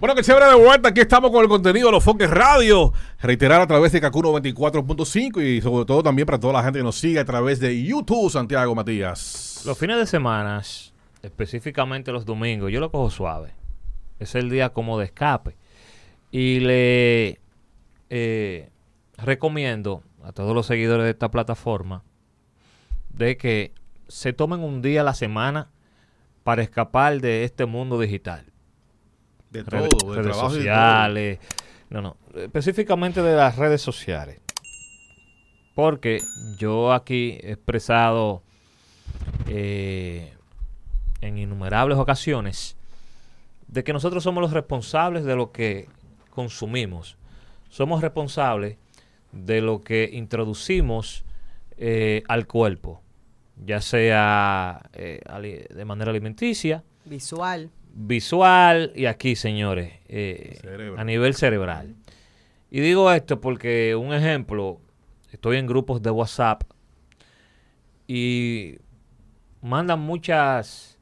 Bueno, que chévere de vuelta. Aquí estamos con el contenido de los Foques Radio. Reiterar a través de Kakuno 24.5 y sobre todo también para toda la gente que nos sigue a través de YouTube, Santiago Matías. Los fines de semana, específicamente los domingos, yo lo cojo suave. Es el día como de escape. Y le eh, recomiendo a todos los seguidores de esta plataforma de que se tomen un día a la semana para escapar de este mundo digital. De Redes- todo, de redes trabajo y de sociales. No, no. Específicamente de las redes sociales. Porque yo aquí he expresado eh, en innumerables ocasiones de que nosotros somos los responsables de lo que consumimos. Somos responsables de lo que introducimos eh, al cuerpo, ya sea eh, ali- de manera alimenticia, Visual. Visual y aquí, señores, eh, a nivel cerebral. Y digo esto porque, un ejemplo, estoy en grupos de WhatsApp y mandan muchas,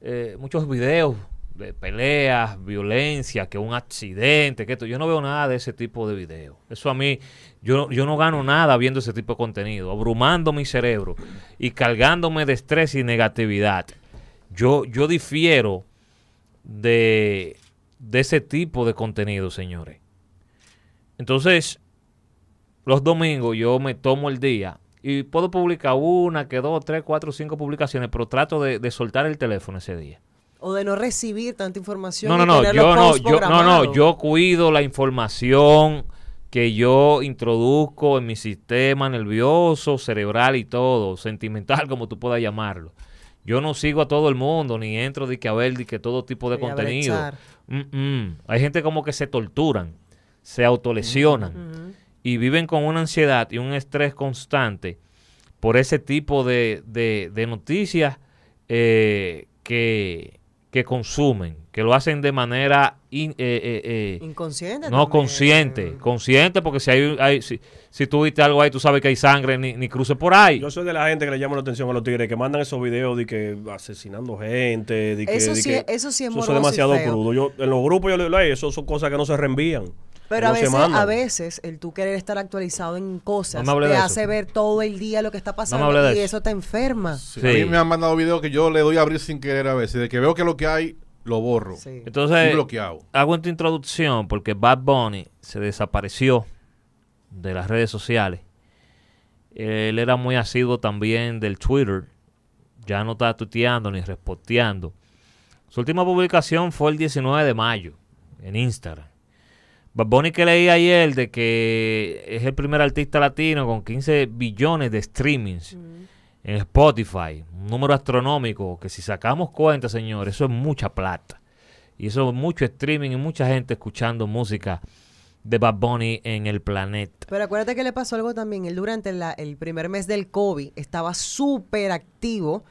eh, muchos videos de peleas, violencia, que un accidente, que esto. Yo no veo nada de ese tipo de videos. Eso a mí, yo, yo no gano nada viendo ese tipo de contenido, abrumando mi cerebro y cargándome de estrés y negatividad. Yo, yo difiero de, de ese tipo de contenido, señores. Entonces, los domingos yo me tomo el día y puedo publicar una, que dos, tres, cuatro, cinco publicaciones, pero trato de, de soltar el teléfono ese día. O de no recibir tanta información. No, no, no, yo no, yo, no, no, yo cuido la información que yo introduzco en mi sistema nervioso, cerebral y todo, sentimental, como tú puedas llamarlo. Yo no sigo a todo el mundo, ni entro de que a ver de que todo tipo de contenido. Mm, mm. Hay gente como que se torturan, se autolesionan y viven con una ansiedad y un estrés constante por ese tipo de, de- de noticias eh, que, que consumen, que lo hacen de manera in- eh, eh, eh, Inconsciente. no también. consciente, consciente porque si hay, hay- si, si tú viste algo ahí, tú sabes que hay sangre, ni, ni cruce por ahí. Yo soy de la gente que le llama la atención a los tigres que mandan esos videos de que asesinando gente, de que, Eso de sí que- es- eso sí es eso morboso y demasiado feo. crudo. Yo en los grupos yo le digo, "Ey, eso son cosas que no se reenvían. Pero a no veces, mandan". a veces el tú querer estar actualizado en cosas No te eso. hace ver todo el día lo que está pasando y eso. eso te enferma. Sí, Sí. A mí me han mandado videos que yo le doy a abrir sin querer a veces. De que veo que lo que hay, lo borro. Sí. Entonces, bloqueado. hago esta introducción porque Bad Bunny se desapareció de las redes sociales. Él era muy asiduo también del Twitter. Ya no está tuiteando ni reposteando. Su última publicación fue el 19 de mayo en Instagram. Bad Bunny que leí ayer de que es el primer artista latino con 15 billones de streamings en Spotify. Un número astronómico que si sacamos cuenta, señores, eso es mucha plata. Y eso es mucho streaming y mucha gente escuchando música de Bad Bunny en el planeta. Pero acuérdate que le pasó algo también. Él durante la- el primer mes del COVID estaba súper activo,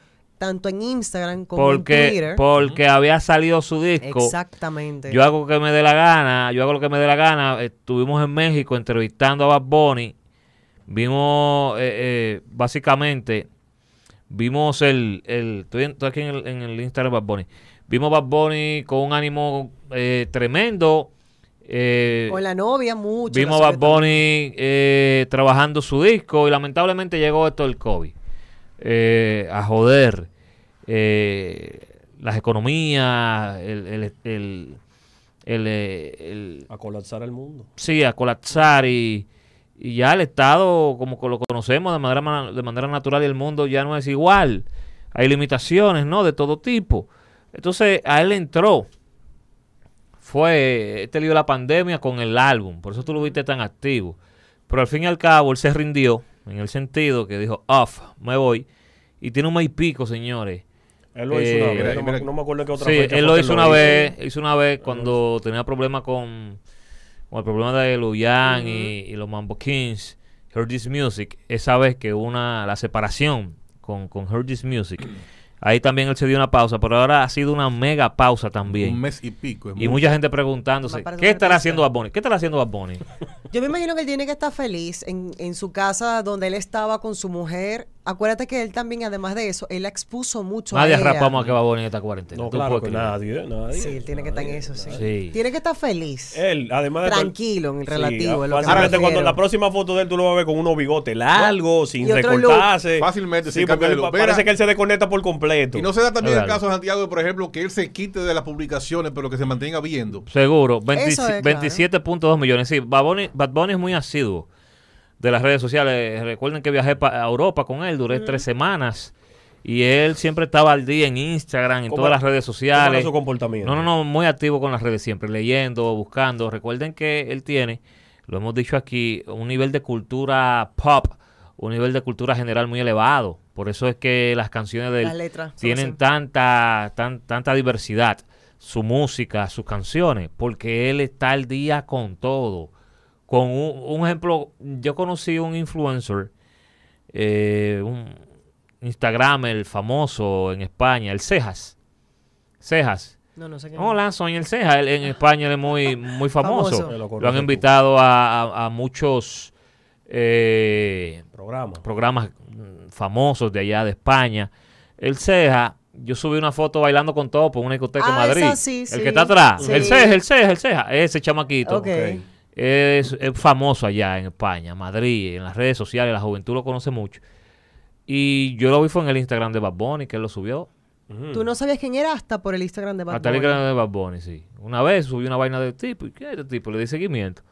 tanto en Instagram como en Porque, Twitter. porque había salido su disco. Exactamente. Yo hago lo que me dé la gana, yo hago lo que me dé la gana. Estuvimos en México entrevistando a Bad Bunny. Vimos, eh, eh, básicamente, vimos el, el estoy, en- estoy aquí en el, en el Instagram de Bad Bunny. Vimos Bad Bunny con un ánimo eh, tremendo. eh, Con la novia mucho. Vimos Bad Bunny eh, trabajando su disco y lamentablemente llegó esto del COVID. eh, a joder eh, las economías, el, el, el, el, eh, el- A colapsar el mundo. sí, a colapsar y, y ya el Estado, como lo conocemos de manera, ma- de manera natural y el mundo ya no es igual. Hay limitaciones, ¿no? De todo tipo. Entonces, a él entró. Fue este lío de la pandemia con el álbum. Por eso tú lo viste tan activo. Pero al fin y al cabo, él se rindió. En el sentido que dijo, off, me voy. Y tiene un mes y pico, señores. Él lo hizo una Eh, vez. No, me- mira- no me acuerdo qué otra Sí, fecha él lo hizo una vez, hizo una vez cuando tenía problemas con, con el problema de Luyan y, y los Mambo Kings, Heard This Music, esa vez que una, la separación con, con Heard This Music, ahí también él se dio una pausa, pero ahora ha sido una mega pausa también. Un mes y pico. es Y mucho. mucha gente preguntándose, ¿qué estará haciendo Bad Bunny? ¿Qué estará haciendo Bad Bunny? Yo me imagino que él tiene que estar feliz en, en su casa donde él estaba con su mujer acuérdate que él también, además de eso, él la expuso mucho Nadie a ella. a que va Bonnie en esta cuarentena. No, Tú claro puedes que nadie, nadie. Sí, él tiene que estar en nadie, eso, sí. Sí. Tiene que estar feliz. Él, además de Tranquilo en el Sí, relativo. es lo que me fácilmente cuando la próxima foto de él tú lo vas a ver con unos bigotes largos, sin recortarse. Fácilmente, Sí, sin porque él parece que él se desconecta por completo. Y no se da también el caso de Santiago, por ejemplo, que él se quite de las publicaciones, pero que se mantenga viendo. Seguro, 20 Eso es, claro. 27.2 millones. Sí, Bad Bunny, Bad Bunny es muy asiduo de las redes sociales. Recuerden que viajé pa- a Europa con él, duré tres semanas. Y él siempre estaba al día en Instagram, en ¿Cómo todas las redes ¿Cómo era sociales. su comportamiento? No, no, no, muy activo con las redes siempre, leyendo, buscando. Recuerden que él tiene, lo hemos dicho aquí, un nivel de cultura pop, un nivel de cultura general muy elevado. Por eso es que las canciones de él letras. tienen tanta, tan, tanta diversidad, su música, sus canciones, porque él está al día con todo. Con un, un ejemplo, yo conocí un influencer, eh, un Instagram, el famoso en España, el Cejas. Cejas. No, no sé qué. Hola, soy el Cejas. Él en España él es muy, muy famoso. Famoso. Lo Lo han invitado a, a- a muchos eh, Programa. programas mm, famosos de allá de España. El Ceja, yo subí una foto bailando con Topo en una discoteca en Ah, Madrid. esa sí, el sí. que está atrás. Sí. El Ceja, el Ceja, el Ceja. Ese chamaquito. Ok. Es, es famoso allá en España, Madrid, en las redes sociales, la juventud lo conoce mucho. Y yo lo vi fue en el Instagram de Bad Bunny, que él lo subió. Tú no sabías quién era hasta por el Instagram de Bad Hasta el Bunny. Instagram de Bad Bunny, sí. Una vez subí una vaina del tipo, ¿y qué es este tipo? Le di seguimiento.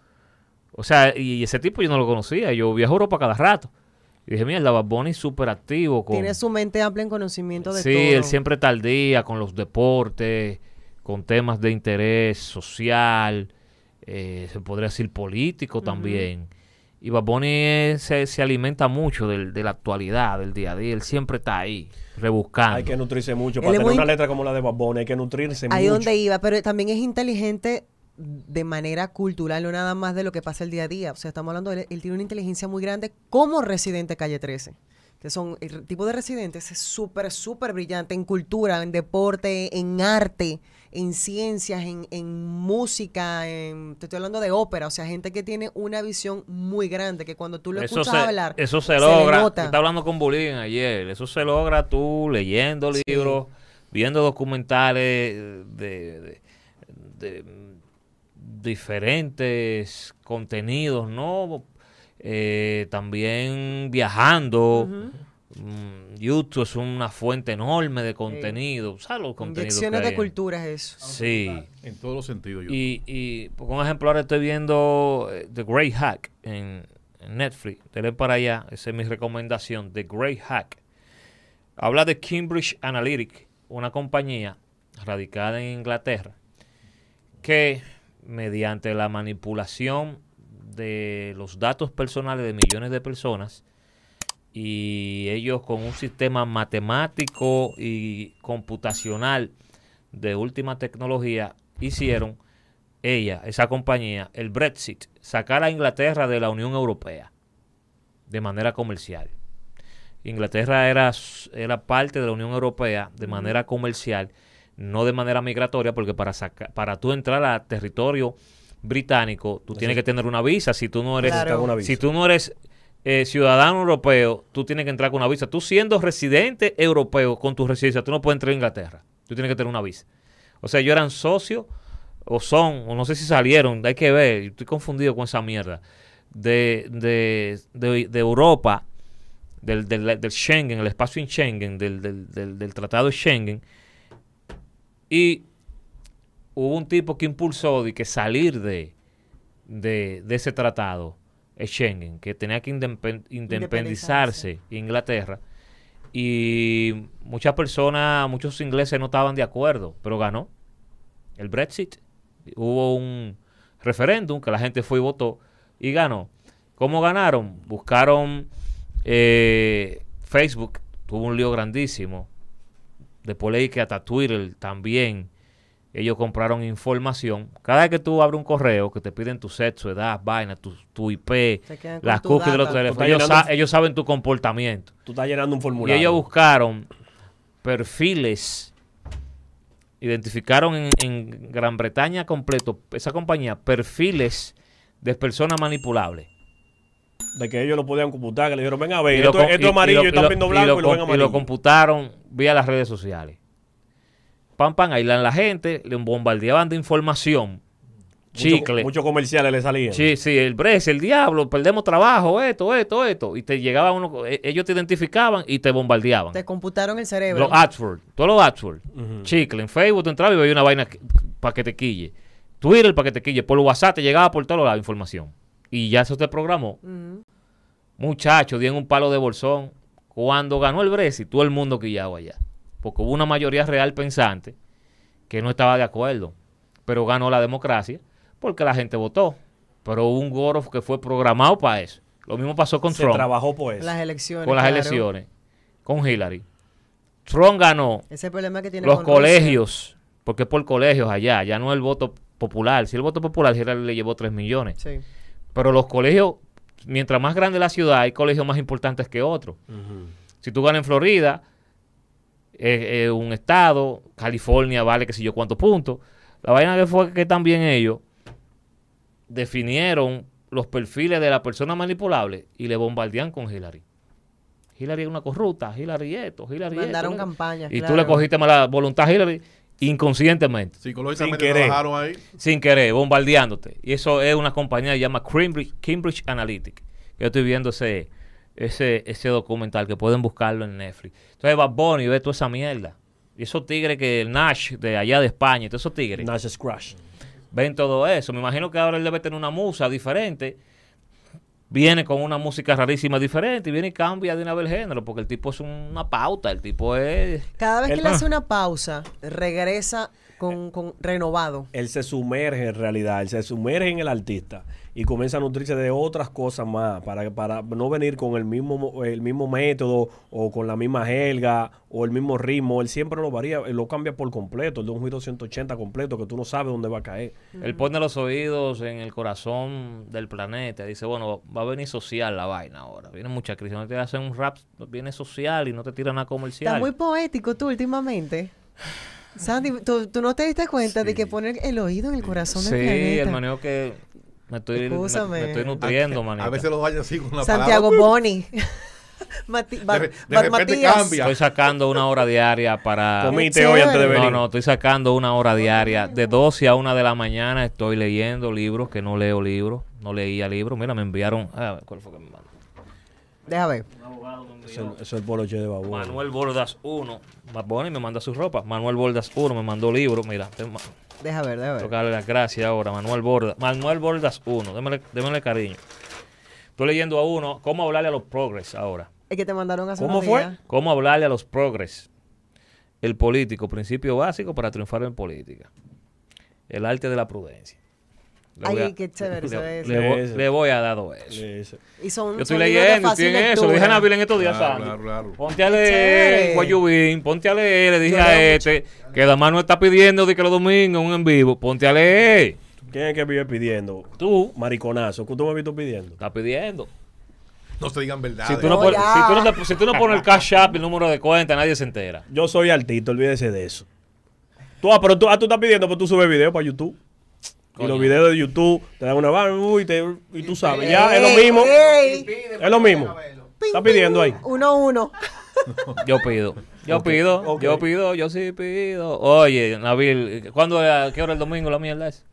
O sea, y ese tipo yo no lo conocía. Yo viajo a Europa cada rato. Y dije, mierda, Bad Bunny súper activo. Con... Tiene su mente amplia en conocimiento de sí, todo. él siempre está al día con los deportes, con temas de interés social, eh, se podría decir político también. Y Bad Bunny se, se alimenta mucho del- de la actualidad, del día a día. Él siempre está ahí, rebuscando. Hay que nutrirse mucho. Para tener muy- una letra como la de Bad Bunny, hay que nutrirse Ahí mucho. donde iba, pero también es inteligente de manera cultural, no nada más de lo que pasa el día a día. O sea, estamos hablando de él, él tiene una inteligencia muy grande como residente Calle 13. Que son, el tipo de residentes es súper, súper brillante en cultura, en deporte, en arte, en ciencias, en, en música, en, te estoy hablando de ópera, o sea, gente que tiene una visión muy grande, que cuando tú lo eso escuchas se, hablar, eso se logra. Estaba hablando con Bulín ayer. Eso se logra tú leyendo Sí. libros, viendo documentales de, de- de diferentes contenidos, ¿no? Eh, también viajando. Mm, YouTube es una fuente enorme de contenido. ¿Sabes los contenidos inyecciones que de cultura es eso. Sí. En todos los sentidos. Y, y por un ejemplo, ahora estoy viendo eh, The Great Hack en, en Netflix. Dele para allá, esa es mi recomendación. The Great Hack. Habla de Cambridge Analytic, una compañía radicada en Inglaterra que mediante la manipulación de los datos personales de millones de personas y ellos con un sistema matemático y computacional de última tecnología hicieron ella, esa compañía, el Brexit, sacar a Inglaterra de la Unión Europea de manera comercial. Inglaterra era, era parte de la Unión Europea de manera comercial, no de manera migratoria, porque para saca- para tú entrar a territorio británico, tú tienes que tener una visa. Si tú no eres, Claro. Si tú no eres eh, ciudadano europeo, tú tienes que entrar con una visa. Tú siendo residente europeo con tu residencia, tú no puedes entrar a Inglaterra. Tú tienes que tener una visa. O sea, ellos eran socios, o son, o no sé si salieron, hay que ver, estoy confundido con esa mierda, de, de, de, de Europa, del, del, del Schengen, el espacio en Schengen, del, del, del, del tratado de Schengen, y hubo un tipo que impulsó de que salir de, de, de ese tratado, Schengen, que tenía que indepen- independizarse Inglaterra. Y muchas personas, muchos ingleses no estaban de acuerdo, pero ganó el Brexit. Hubo un referéndum que la gente fue y votó y ganó. ¿Cómo ganaron? Buscaron eh, Facebook, tuvo un lío grandísimo. Después leí que hasta Twitter también ellos compraron información. Cada vez que tú abres un correo que te piden tu sexo, edad, vaina, tu, tu IP, las tu cookies de los data. teléfonos, ellos, llenando- sa- ellos saben tu comportamiento. Tú estás llenando un Y formulario. ellos buscaron perfiles, identificaron en, en Gran Bretaña completo, esa compañía, perfiles de personas manipulables. de que ellos lo podían computar, que le dijeron, ven a ver, Y esto, y- amarillo y y lo- viendo y blanco lo y lo, ven amarillo. y lo computaron vía las redes sociales. Pam, pam, aislan la gente, le bombardeaban de información. Mucho- Chicle. Muchos comerciales le salían. Sí, sí, el Brece, el diablo, perdemos trabajo, esto, esto, esto. Y te llegaba uno, e- ellos te identificaban y te bombardeaban. Te computaron el cerebro. Los AdWords, todos los AdWords. Chicle, en Facebook te entraba y veía una vaina para que te quille. Twitter para que te quille. Por WhatsApp te llegaba por todos lados información. Y ya eso te programó. Ujú. Muchachos, dieron un palo de bolsón. Cuando ganó el Brexit, todo el mundo quillaba allá. Porque hubo una mayoría real pensante que no estaba de acuerdo. Pero ganó la democracia porque la gente votó. Pero hubo un goro que fue programado para eso. Lo mismo pasó con Se Trump, trabajó por eso. Las elecciones. con las claro. elecciones, con Hillary. Trump ganó Ese problema que tiene los con Rusia. colegios, porque es por colegios allá, ya no es el voto popular. Si el voto popular, Hillary le llevó 3 millones. Sí. Pero los colegios, mientras más grande la ciudad, hay colegios más importantes que otros. Si tú ganas en Florida, eh, eh, un estado, California vale que sé yo cuántos puntos. La vaina que fue que también ellos definieron los perfiles de la persona manipulable y le bombardean con Hillary. Hillary es una corrupta, Hillary esto, Hillary Mandaron esto. campañas. Y tú claro. le cogiste mala voluntad a Hillary inconscientemente, Psicológicamente Sin querer. trabajaron ahí. sin querer, bombardeándote. Y eso es una compañía que se llama Cambridge, Cambridge Analytic. Yo estoy viendo ese, ese, ese documental que pueden buscarlo en Netflix. Entonces Bad Bunny ve toda esa mierda. Y esos tigres que el Nash de allá de España, y todos esos tigres Nash Crash. ven todo eso. Me imagino que ahora él debe tener una musa diferente. Viene con una música rarísima diferente y viene y cambia de una vez el género, porque el tipo es una pauta, el tipo es... Cada vez que le hace una pausa, regresa con, con renovado. Él se sumerge en realidad, él se sumerge en el artista y comienza a nutrirse de otras cosas más para, para no venir con el mismo, mo- el mismo método o con la misma jerga o el mismo ritmo. Él siempre lo varía, él lo cambia por completo, el de un giro 180 completo que tú no sabes dónde va a caer. Él pone los oídos en el corazón del planeta. Dice, bueno, va a venir social la vaina ahora. Viene mucha crisis. No te hacen un rap, viene social y no te tiran nada comercial. Está muy poético tú últimamente. Sandy, ¿tú, tú no te diste cuenta de que poner el oído en el corazón Sí, del planeta? el manejo que me estoy, me, Excúsame. me estoy nutriendo, a, manita. a veces los vayan así con la Santiago palabra. Boni. Mati- De, Ba- re- de Ba- repente Matías. cambia. Estoy sacando una hora diaria para... Comiste hoy antes de venir. No, no, estoy sacando una hora diaria. De 12 a 1 de la mañana estoy leyendo libros, que no leo libros. No leía libros. Mira, me enviaron... ah, ¿Cuál fue que me mandó? Deja ver. Eso, eso es el poloche de Babu. Manuel Bordas 1. Bad Bunny me manda su ropa. Manuel Bordas 1 me mandó libros. Mira, te Deja ver, deja ver. darle las gracias ahora. Manuel Bordas. Manuel Bordas 1. Démele, démele cariño. Estoy leyendo a uno. ¿Cómo hablarle a los progres ahora? Es que te mandaron hace ¿Cómo fue? días. ¿Cómo hablarle a los progres? El político, principio básico para triunfar en política. El arte de la prudencia. Le Ay, voy a- qué chévere le, voy, le voy a dar eso. Eso. Y son, Yo estoy son leyendo, estoy en eso. Le dije a Nabil en estos días, Claro, Sandy. claro, claro. Ponte a leer Guayubín, ponte a leer. Le dije Yo a este que Damar no está pidiendo de que los domingos un en vivo. Ponte a leer. ¿Quién es que vive pidiendo? Tú Mariconazo. ¿Qué tú me has visto pidiendo? estás pidiendo. No se digan verdad. Si tú, no No, pones, ya. si, tú no te- si tú no pones el cash app, el número de cuenta, nadie se entera. Yo soy artista, olvídese de eso. Tú, ah, pero tú, ah, tú estás pidiendo, pero tú subes videos para YouTube. Y los videos de YouTube te dan una vaina uy, te- y tú sabes, ya es lo mismo. Es lo mismo. Estás pidiendo ahí. Uno, uno. Yo pido. Yo pido, yo pido, yo sí pido. Oye, Nabil, ¿cuándo, a qué hora el domingo la mierda es?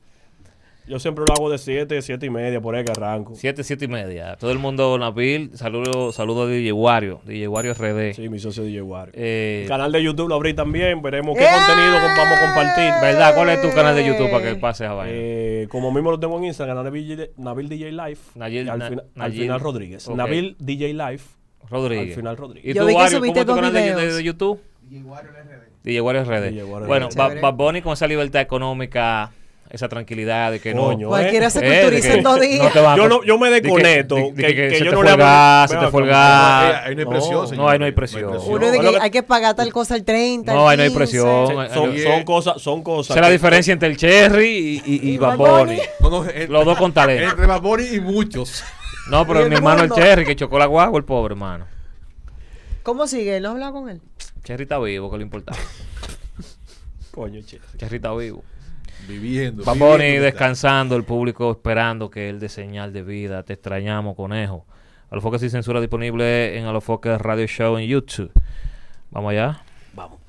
Yo siempre lo hago de 7, 7 y media, por ahí que arranco. Siete, siete y media. Todo el mundo, Nabil, saludo, saludo a DJ Wario, DJ Wario RD. Sí, mi socio DJ Wario. Eh, canal de YouTube lo abrí también. Veremos qué ¡Eh! contenido vamos a compartir. ¿Verdad? ¿Cuál es tu canal de YouTube para que pase a vaina? Eh, como mismo lo tengo en Instagram, Nabil, Nabil DJ Live. Y al, al final Rodríguez. Nabil DJ Live. Rodríguez. Al final Rodríguez. ¿Y Yo tú, vi que Wario, subiste cómo es tu dos canal de, de- videos. de YouTube? DJ Wario RD. DJ Wario bueno, RD. Chévere. Bad Bunny con esa libertad económica, esa tranquilidad de que Coño, no... Cualquiera se Eh, de culturiza en dos no días. Yo no- yo me de que- desconecto, de- de que- que se yo te no fue le gas, se te fue el como- gas. Eh, ahí no hay presión, No, señor. no, ahí no hay presión. Uno de que hay que pagar tal cosa el 30. No, ahí no hay 15. presión. Son, cosas, son cosas. Esa es la diferencia entre el Cherry y, y. No, no, Los dos con talento. Entre Bad Bunny y muchos. No, pero mi hermano el. Cherry que chocó la guagua, el pobre hermano. ¿Cómo sigue? ¿No has hablado con él? Cherry está vivo, que lo importante. Coño, che. Cherry está vivo. Viviendo. Viviendo, descansando, el público esperando que él dé señal de vida. Te extrañamos, conejo. Alofoque sin censura disponible en Alofoque Radio Show en YouTube. Vamos allá. Vamos.